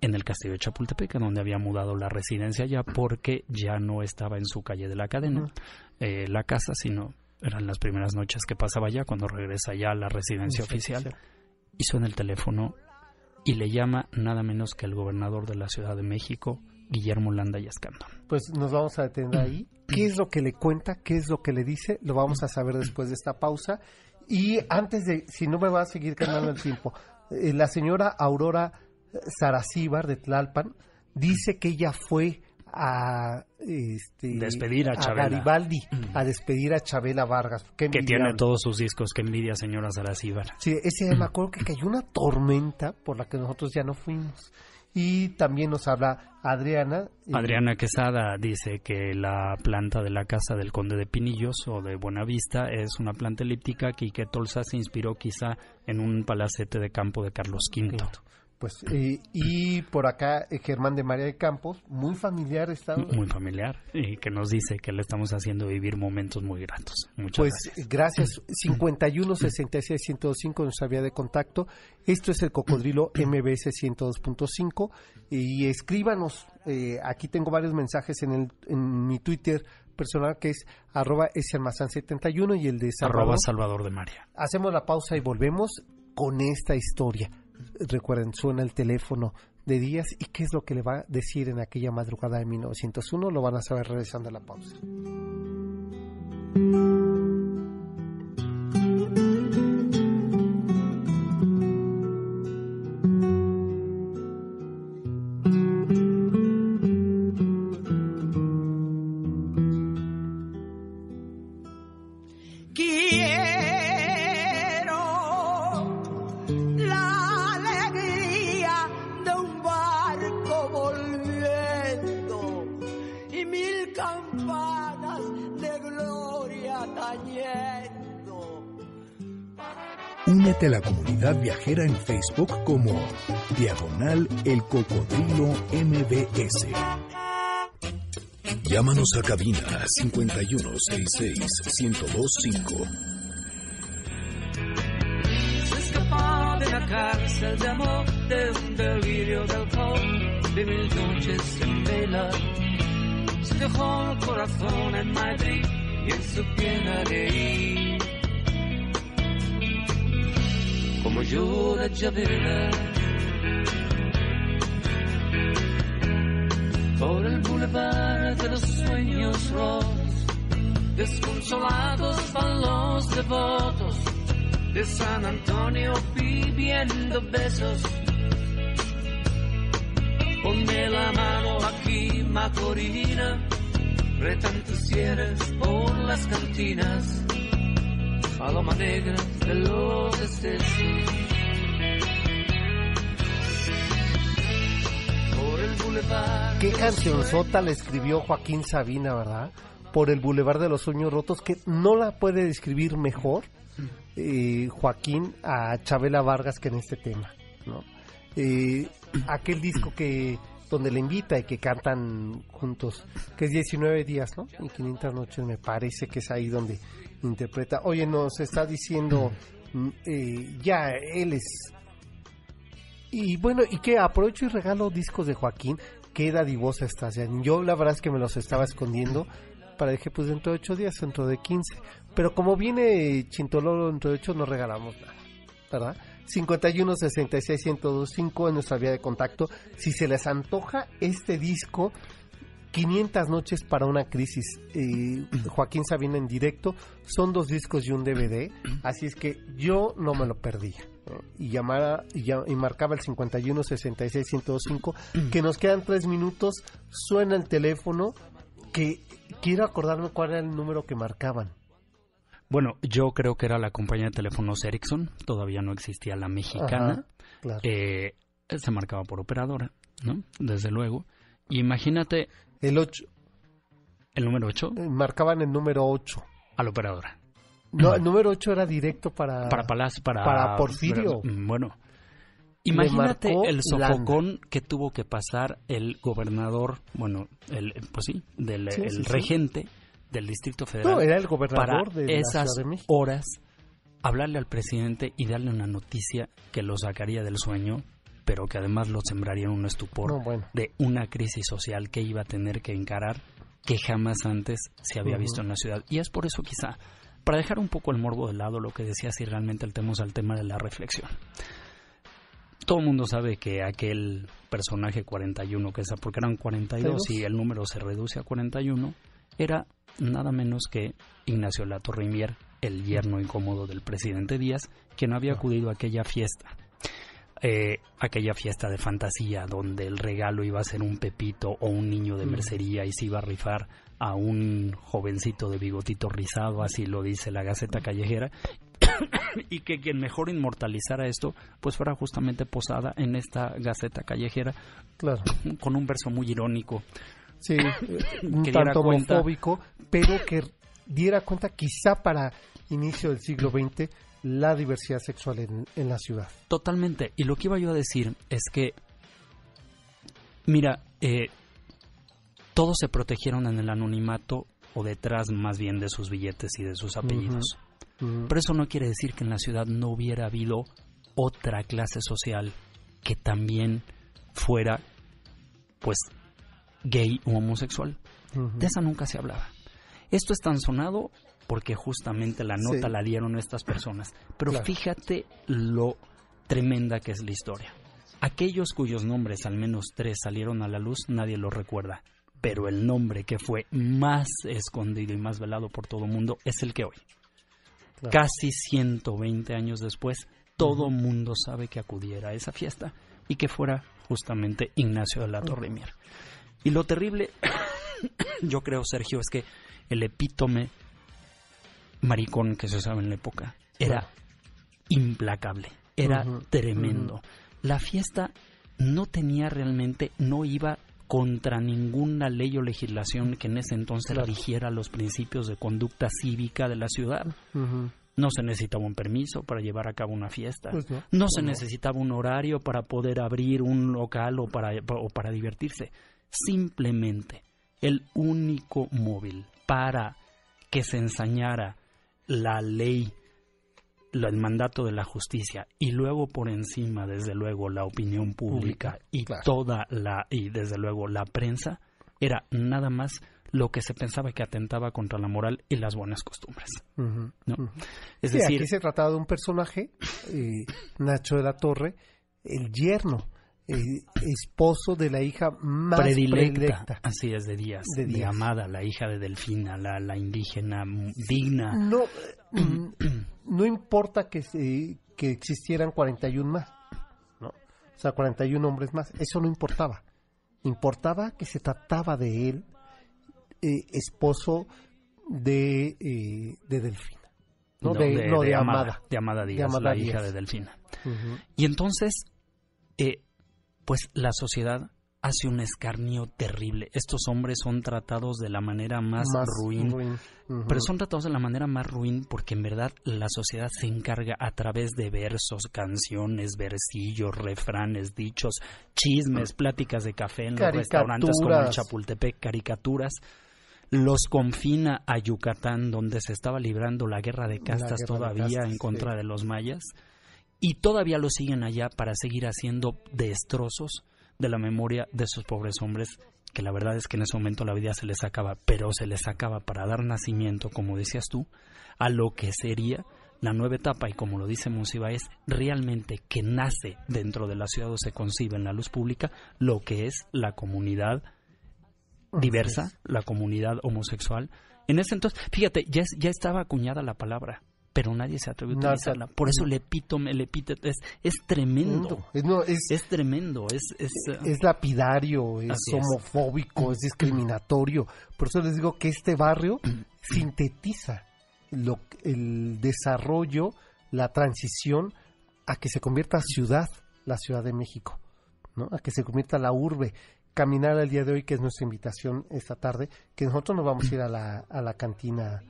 S5: en el castillo de Chapultepec, donde había mudado la residencia ya porque ya no estaba en su calle de la cadena, eh, la casa, sino eran las primeras noches que pasaba allá cuando regresa ya a la residencia oficial. Y suena el teléfono y le llama nada menos que el gobernador de la Ciudad de México, Guillermo Landa y Escandón.
S4: Pues nos vamos a detener ahí. <clears throat> ¿Qué es lo que le cuenta? ¿Qué es lo que le dice? Lo vamos a saber después de esta pausa. Y antes de, si no me va a seguir ganando el tiempo, eh, la señora Aurora Saracíbar de Tlalpan dice que ella fue a este,
S5: despedir a, Chabela.
S4: Garibaldi, a despedir a Chabela Vargas.
S5: que tiene todos sus discos, que envidia señora Saracíbar.
S4: Sí, ese me acuerdo que cayó una tormenta por la que nosotros ya no fuimos. Y también nos habla Adriana.
S5: Eh, Adriana Quesada dice que la planta de la casa del conde de Pinillos o de Buenavista es una planta elíptica y que Tolsa se inspiró quizá en un palacete de campo de Carlos V.
S4: Pues, eh, y por acá eh, Germán de María de Campos, muy familiar está.
S5: Muy familiar, y que nos dice que le estamos haciendo vivir momentos muy gratos. Muchas
S4: pues
S5: gracias.
S4: gracias. 51 66 105 nuestra vía de contacto. Esto es el Cocodrilo MBS 102.5. Y escríbanos, eh, aquí tengo varios mensajes en, el, en mi Twitter personal que es arroba 71 y el de
S5: Salvador. Arroba Salvador de María.
S4: Hacemos la pausa y volvemos con esta historia recuerden, suena el teléfono de Díaz y qué es lo que le va a decir en aquella madrugada de 1901, lo van a saber regresando a la pausa.
S2: Únete a la comunidad viajera en Facebook como Diagonal El Cocodrilo MBS. Llámanos a cabina 5166-1025.
S8: Se escapaba de la cárcel de amor de un delirio de alcohol de mil noches en vela. Se dejó el corazón en Madrid y en su piel gay. Como llora Chabela. Por el bulevar de los sueños rotos, desconsolados van los devotos de San Antonio pidiendo besos. Ponme la mano aquí, Macorina, retan tus cierres por las cantinas paloma negra de los. Por el boulevard.
S4: Qué cancionzota le escribió Joaquín Sabina, ¿verdad? Por el Boulevard de los Sueños Rotos, que no la puede describir mejor eh, Joaquín a Chabela Vargas que en este tema, ¿no? Eh, <clears throat> aquel disco que donde le invita y que cantan juntos, que es 19 días, ¿no? Y 500 noches, me parece que es ahí donde interpreta. Oye, nos está diciendo, mm, eh, ya, él es... Y bueno, y que aprovecho y regalo discos de Joaquín, qué dadivosa estás, ya. Yo la verdad es que me los estaba escondiendo para dije, pues dentro de 8 días, dentro de 15. Pero como viene Chintololo dentro de 8, no regalamos nada, ¿verdad? 51 66 1025 en nuestra vía de contacto. Si se les antoja este disco, 500 noches para una crisis. Eh, <clears throat> Joaquín Sabina en directo. Son dos discos y un DVD. <clears throat> Así es que yo no me lo perdía. Y llamara y, y, marcaba el 51 66 105. Que nos quedan tres minutos. Suena el teléfono. Que quiero acordarme cuál era el número que marcaban.
S5: Bueno, yo creo que era la compañía de teléfonos Ericsson. Todavía no existía la mexicana. Eh, se marcaba por operadora, ¿no? Desde luego. Imagínate
S4: el 8.
S5: ¿El número 8?
S4: Eh, marcaban el número 8.
S5: A la operadora.
S4: No, el número 8 era directo para...
S5: Para Palacio, para...
S4: Para Porfirio.
S5: Mm, bueno. Imagínate el sofocón que tuvo que pasar el gobernador, bueno, el, pues sí, del el regente, del Distrito Federal
S4: No, era el gobernador
S5: para
S4: de la
S5: esas
S4: Ciudad de México.
S5: horas hablarle al presidente y darle una noticia que lo sacaría del sueño, pero que además lo sembraría en un estupor
S4: No, bueno.
S5: de una crisis social que iba a tener que encarar que jamás antes se había visto en la ciudad. Y es por eso quizá, para dejar un poco el morbo de lado, lo que decía si realmente al tema de la reflexión. Todo el mundo sabe que aquel personaje 41, que es porque eran 42 y el número se reduce a 41, era nada menos que Ignacio Latorrimier, el yerno incómodo del presidente Díaz, quien había acudido a aquella fiesta. Eh, aquella fiesta de fantasía donde el regalo iba a ser un pepito o un niño de
S4: Mm.
S5: mercería y se iba a rifar a un jovencito de bigotito rizado, así lo dice la Gaceta Callejera, <coughs> y que quien mejor inmortalizara esto, pues fuera justamente posada en esta Gaceta Callejera,
S4: Claro. <coughs>
S5: con un verso muy irónico.
S4: Sí, <coughs> un
S5: Que
S4: tanto
S5: cuenta-
S4: homofóbico, pero que diera cuenta quizá para inicio del siglo XX la diversidad sexual en, en la ciudad.
S5: Totalmente. Y lo que iba yo a decir es que, mira, eh, todos se protegieron en el anonimato o detrás más bien de sus billetes y de sus apellidos. Pero eso no quiere decir que en la ciudad no hubiera habido otra clase social que también fuera, pues, gay o homosexual. De esa nunca se hablaba. Esto es tan sonado porque justamente la nota
S4: Sí.
S5: la dieron estas personas. Pero
S4: Claro.
S5: fíjate lo tremenda que es la historia. Aquellos cuyos nombres, al menos tres, salieron a la luz, nadie los recuerda. Pero el nombre que fue más escondido y más velado por todo el mundo es el que hoy,
S4: Claro.
S5: casi 120 años después, todo el mundo sabe que acudiera a esa fiesta y que fuera justamente Ignacio de la Torre Mier. Y lo terrible, <coughs> yo creo, Sergio, es que el epítome maricón que se usaba en la época era implacable, era tremendo. La fiesta no tenía realmente, no iba contra ninguna ley o legislación que en ese entonces
S4: Claro.
S5: rigiera los principios de conducta cívica de la ciudad. No se necesitaba un permiso para llevar a cabo una fiesta.
S4: Pues no.
S5: No se
S4: No.
S5: necesitaba un horario para poder abrir un local o para, o para divertirse. Simplemente el único móvil para que se ensañara la ley, el mandato de la justicia y luego por encima, desde luego, la opinión pública, y
S4: claro.
S5: toda la, y desde luego la prensa, era nada más lo que se pensaba que atentaba contra la moral y las buenas costumbres. ¿no? Es
S4: Sí,
S5: decir,
S4: aquí se trataba de un personaje, eh, Nacho de la Torre, el yerno, eh, esposo de la hija más
S5: predilecta,
S4: predilecta.
S5: así es de Díaz,
S4: De.
S5: Amada, la hija de Delfina, la, la indígena digna.
S4: No, mm, no importa que, se- que existieran 41 más, ¿no? O sea, 41 hombres más, eso no importaba. Importaba que se trataba de él, eh, esposo de, eh, de Delfina. No, de, no, de Amada.
S5: De Amada Díaz,
S4: Amada
S5: la
S4: Díaz.
S5: hija de Delfina. Y entonces, eh, pues la sociedad hace un escarnio terrible. Estos hombres son tratados de la manera más, ruin. Pero son tratados de la manera más ruin porque en verdad la sociedad se encarga a través de versos, canciones, versillos, refranes, dichos, chismes, pláticas de café en los restaurantes como el. Chapultepec, caricaturas. Los confina a Yucatán, donde se estaba librando la guerra de castas
S4: guerra de
S5: todavía
S4: castas,
S5: en contra
S4: sí.
S5: de los mayas. Y todavía lo siguen allá para seguir haciendo destrozos de la memoria de esos pobres hombres que la verdad es que en ese momento la vida se les acaba, pero se les acaba para dar nacimiento, como decías tú, a lo que sería la nueva etapa y como lo dice Monsiváis, realmente que nace dentro de la ciudad o se concibe en la luz pública lo que es la comunidad diversa, la comunidad homosexual. En ese entonces, fíjate, ya, es- ya estaba acuñada la palabra, pero nadie se atrevió a utilizarla. Por eso el epítome, el epíteto es, es tremendo.
S4: Es, no, es,
S5: Es tremendo, es... es, eh,
S4: es lapidario, es
S5: Así es.
S4: homofóbico, es discriminatorio. Por eso les digo que este barrio <clears throat> sintetiza lo, el desarrollo, la transición a que se convierta ciudad, la Ciudad de México, ¿no? a que se convierta la urbe. Caminar al día de hoy, que es nuestra invitación esta tarde, que nosotros nos vamos a ir a la, a la cantina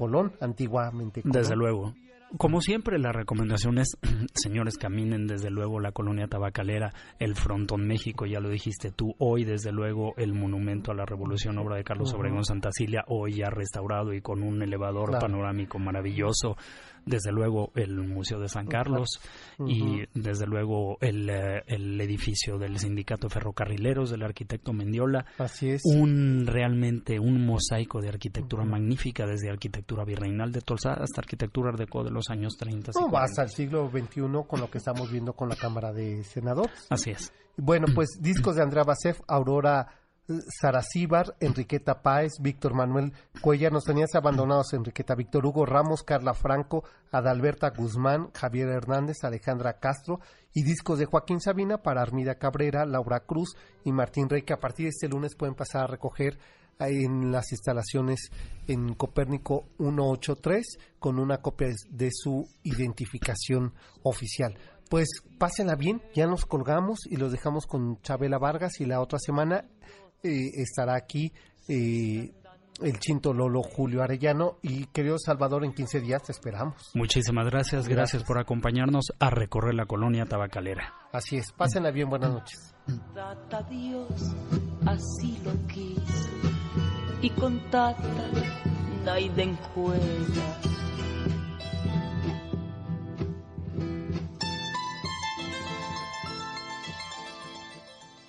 S4: Colón, antiguamente Colón.
S5: Desde luego. como siempre, la recomendación es, <clears throat> señores, caminen desde luego la colonia tabacalera, el Frontón México, ya lo dijiste tú, hoy desde luego el monumento a la Revolución, obra de Carlos Obregón Santacilia, hoy ya restaurado y con un elevador panorámico maravilloso, desde luego el Museo de San Carlos y desde luego el, eh, el, edificio del Sindicato Ferrocarrileros del arquitecto Mendiola.
S4: Así es.
S5: Un realmente un mosaico de arquitectura magnífica, desde arquitectura virreinal de Tolsa hasta arquitectura de de los años 30.
S4: No, hasta el siglo XXI con lo que estamos viendo con la Cámara de Senadores.
S5: Así es.
S4: Bueno, pues <clears throat> discos de Andrea Basef, Aurora Saracíbar, Enriqueta Páez, Víctor Manuel Cuellar, nos tenías abandonados Enriqueta, Víctor Hugo Ramos, Carla Franco, Adalberta Guzmán, Javier Hernández, Alejandra Castro y discos de Joaquín Sabina para Armida Cabrera, Laura Cruz y Martín Rey, que a partir de este lunes pueden pasar a recoger en las instalaciones en Copérnico 183 con una copia de su identificación oficial. Pues pásenla bien, ya nos colgamos y los dejamos con Chabela Vargas y la otra semana eh, estará aquí eh, el Chinto Lolo Julio Arellano y querido Salvador en 15 días te esperamos.
S5: Muchísimas gracias, gracias, por acompañarnos a recorrer la colonia tabacalera.
S4: Así es, pásenla bien, buenas noches.
S6: Dios, así lo quiso y con tata Naiden.